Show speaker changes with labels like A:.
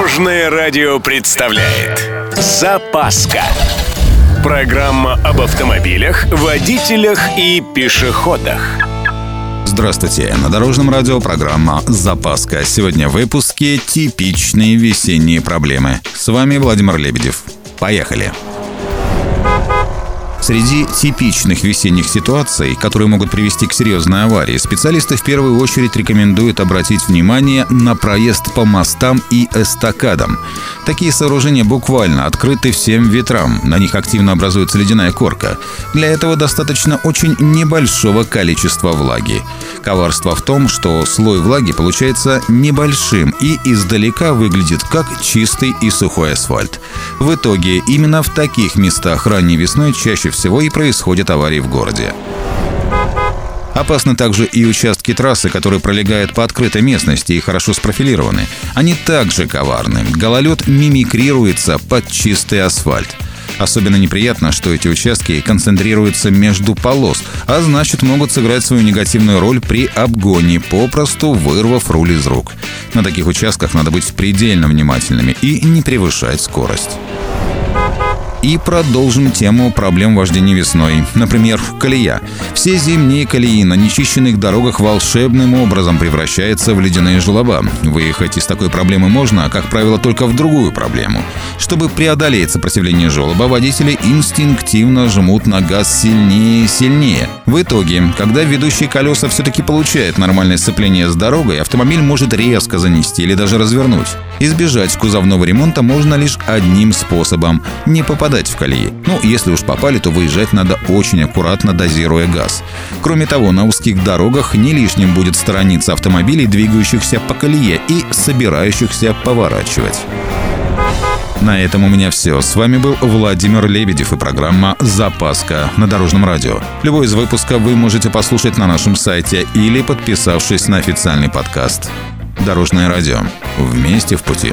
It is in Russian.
A: Дорожное радио представляет Запаска Программа об автомобилях, водителях и пешеходах
B: Здравствуйте! На Дорожном радио программа «Запаска». Сегодня в выпуске «Типичные весенние проблемы». С вами Владимир Лебедев. Поехали! Среди типичных весенних ситуаций, которые могут привести к серьезной аварии, специалисты в первую очередь рекомендуют обратить внимание на проезд по мостам и эстакадам. Такие сооружения буквально открыты всем ветрам, на них активно образуется ледяная корка. Для этого достаточно очень небольшого количества влаги. Коварство в том, что слой влаги получается небольшим и издалека выглядит как чистый и сухой асфальт. В итоге именно в таких местах ранней весной чаще всего и происходят аварии в городе. Опасны также и участки трассы, которые пролегают по открытой местности и хорошо спрофилированы. Они также коварны. Гололед мимикрируется под чистый асфальт. Особенно неприятно, что эти участки концентрируются между полос, а значит могут сыграть свою негативную роль при обгоне, попросту вырвав руль из рук. На таких участках надо быть предельно внимательными и не превышать скорость. И продолжим тему проблем вождения весной. Например, колея. Все зимние колеи на нечищенных дорогах волшебным образом превращаются в ледяные желоба. Выехать из такой проблемы можно, как правило, только в другую проблему. Чтобы преодолеть сопротивление желоба, водители инстинктивно жмут на газ сильнее и сильнее. В итоге, когда ведущие колеса все-таки получают нормальное сцепление с дорогой, автомобиль может резко занести или даже развернуть. Избежать кузовного ремонта можно лишь одним способом – не попадать в колеи. Ну, если уж попали, то выезжать надо очень аккуратно, дозируя газ. Кроме того, на узких дорогах не лишним будет сторониться автомобилей, двигающихся по колее и собирающихся поворачивать. На этом у меня все. С вами был Владимир Лебедев и программа «Запаска» на Дорожном радио. Любой из выпусков вы можете послушать на нашем сайте или подписавшись на официальный подкаст. Дорожное радио. Вместе в пути.